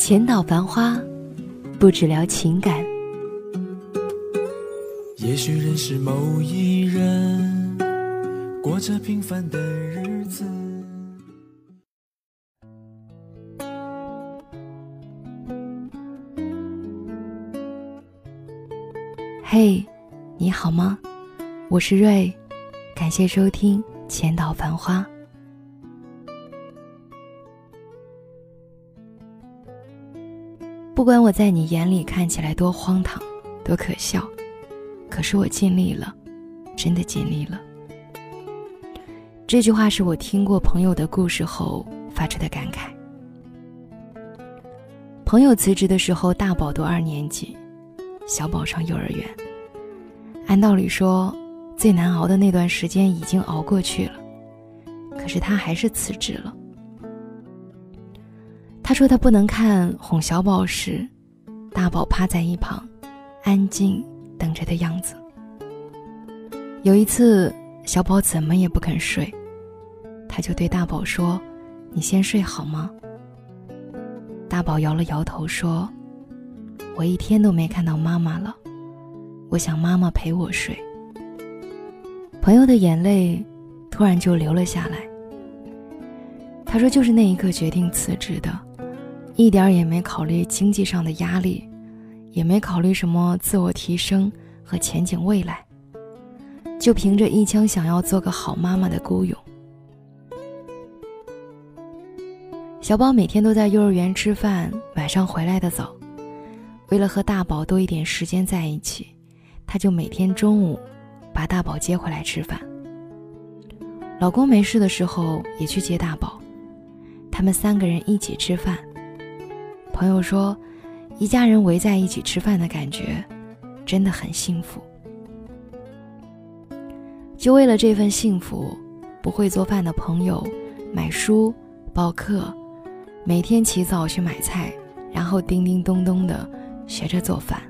浅岛繁花，不只聊情感。也许认识某一人，过着平凡的日子。嘿，你好吗？我是瑞，感谢收听《浅岛繁花》。不管我在你眼里看起来多荒唐，多可笑，可是我尽力了，真的尽力了。这句话是我听过朋友的故事后发出的感慨。朋友辞职的时候，大宝读二年级，小宝上幼儿园。按道理说，最难熬的那段时间已经熬过去了，可是他还是辞职了。他说他不能看哄小宝时，大宝趴在一旁，安静等着的样子。有一次，小宝怎么也不肯睡，他就对大宝说：“你先睡好吗？”大宝摇了摇头说：“我一天都没看到妈妈了，我想妈妈陪我睡。”朋友的眼泪突然就流了下来。他说：“就是那一刻决定辞职的。”一点也没考虑经济上的压力，也没考虑什么自我提升和前景未来，就凭着一腔想要做个好妈妈的孤勇。小宝每天都在幼儿园吃饭，晚上回来的早。为了和大宝多一点时间在一起，他就每天中午把大宝接回来吃饭。老公没事的时候也去接大宝，他们三个人一起吃饭。朋友说，一家人围在一起吃饭的感觉，真的很幸福。就为了这份幸福，不会做饭的朋友买书报课，每天起早去买菜，然后叮叮咚咚的学着做饭。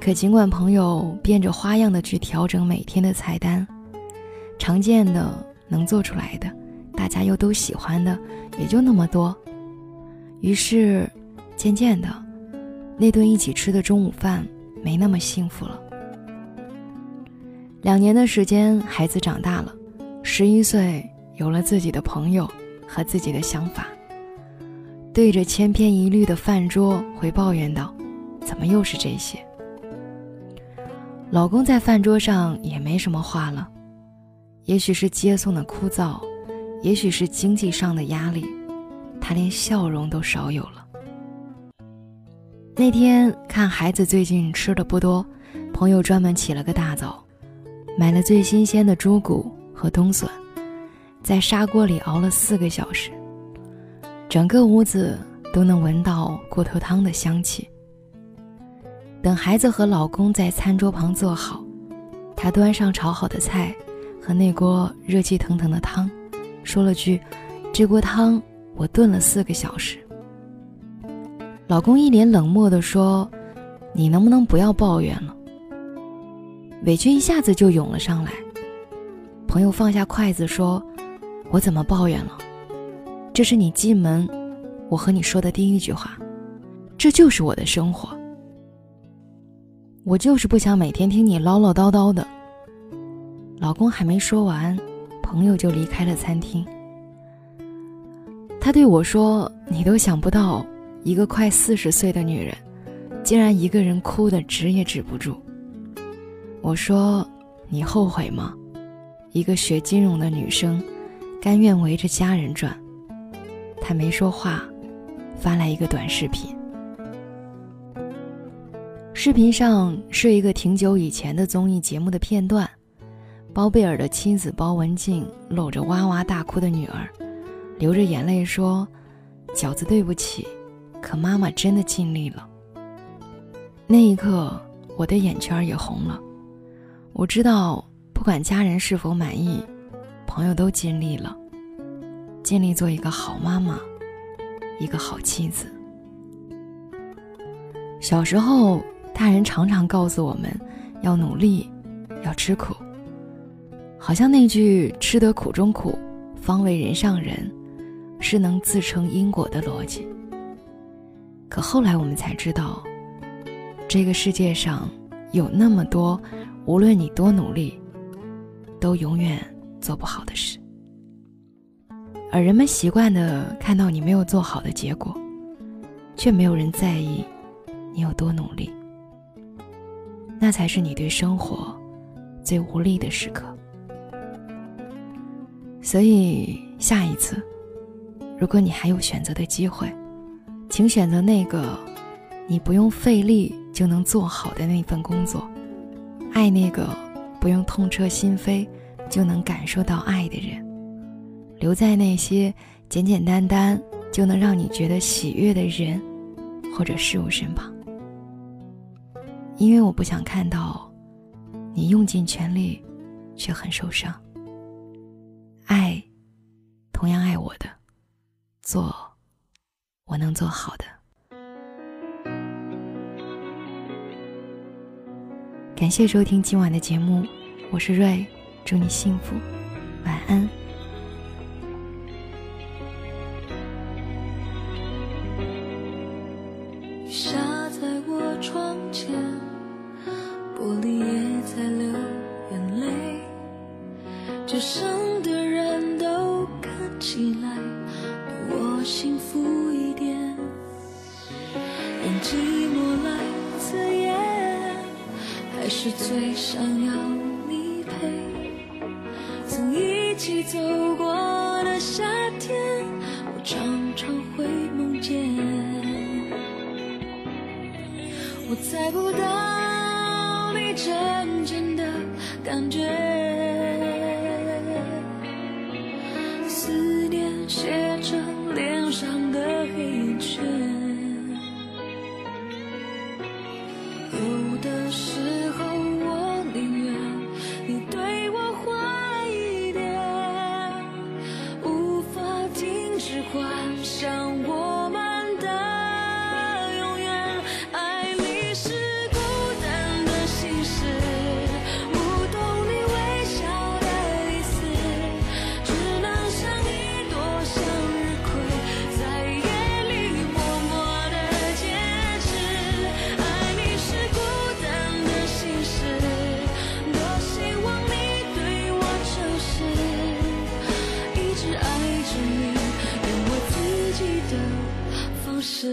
可尽管朋友变着花样的去调整每天的菜单，常见的能做出来的，大家又都喜欢的，也就那么多。于是，渐渐的，那顿一起吃的中午饭没那么幸福了。两年的时间，孩子长大了，十一岁有了自己的朋友和自己的想法，对着千篇一律的饭桌会抱怨道：“怎么又是这些？”老公在饭桌上也没什么话了，也许是接送的枯燥，也许是经济上的压力。他连笑容都少有了。那天看孩子最近吃的不多，朋友专门起了个大早，买了最新鲜的猪骨和冬笋，在砂锅里熬了四个小时，整个屋子都能闻到骨头汤的香气。等孩子和老公在餐桌旁坐好，他端上炒好的菜和那锅热气腾腾的汤，说了句：“这锅汤。”我炖了四个小时。老公一脸冷漠地说：“你能不能不要抱怨了？”委屈一下子就涌了上来。朋友放下筷子说：“我怎么抱怨了？这是你进门，我和你说的第一句话。这就是我的生活。我就是不想每天听你唠唠叨叨的。”老公还没说完，朋友就离开了餐厅。他对我说：“你都想不到，一个快四十岁的女人，竟然一个人哭的止也止不住。”我说：“你后悔吗？一个学金融的女生，甘愿围着家人转。”他没说话，发来一个短视频。视频上是一个挺久以前的综艺节目的片段，包贝尔的妻子包文婧搂着哇哇大哭的女儿。流着眼泪说：“饺子，对不起，可妈妈真的尽力了。那一刻，我的眼圈也红了。我知道，不管家人是否满意，朋友都尽力了，尽力做一个好妈妈，一个好妻子。小时候，大人常常告诉我们，要努力，要吃苦。好像那句“吃得苦中苦，方为人上人”，是能自成因果的逻辑。可后来我们才知道，这个世界上有那么多，无论你多努力，都永远做不好的事。而人们习惯的看到你没有做好的结果，却没有人在意你有多努力。那才是你对生活最无力的时刻。所以，下一次，如果你还有选择的机会，请选择那个你不用费力就能做好的那份工作，爱那个不用痛彻心扉就能感受到爱的人，留在那些简简单单就能让你觉得喜悦的人或者事物身旁。因为我不想看到你用尽全力却很受伤。能做好的。感谢收听今晚的节目，我是瑞，祝你幸福，晚安。下在我窗前，玻璃也在流眼泪，就剩。起来，比我幸福是最想要你陪。曾一起走过的夏天，我常常会梦见。我猜不到你真正的感觉。思念写成脸上的黑眼圈是。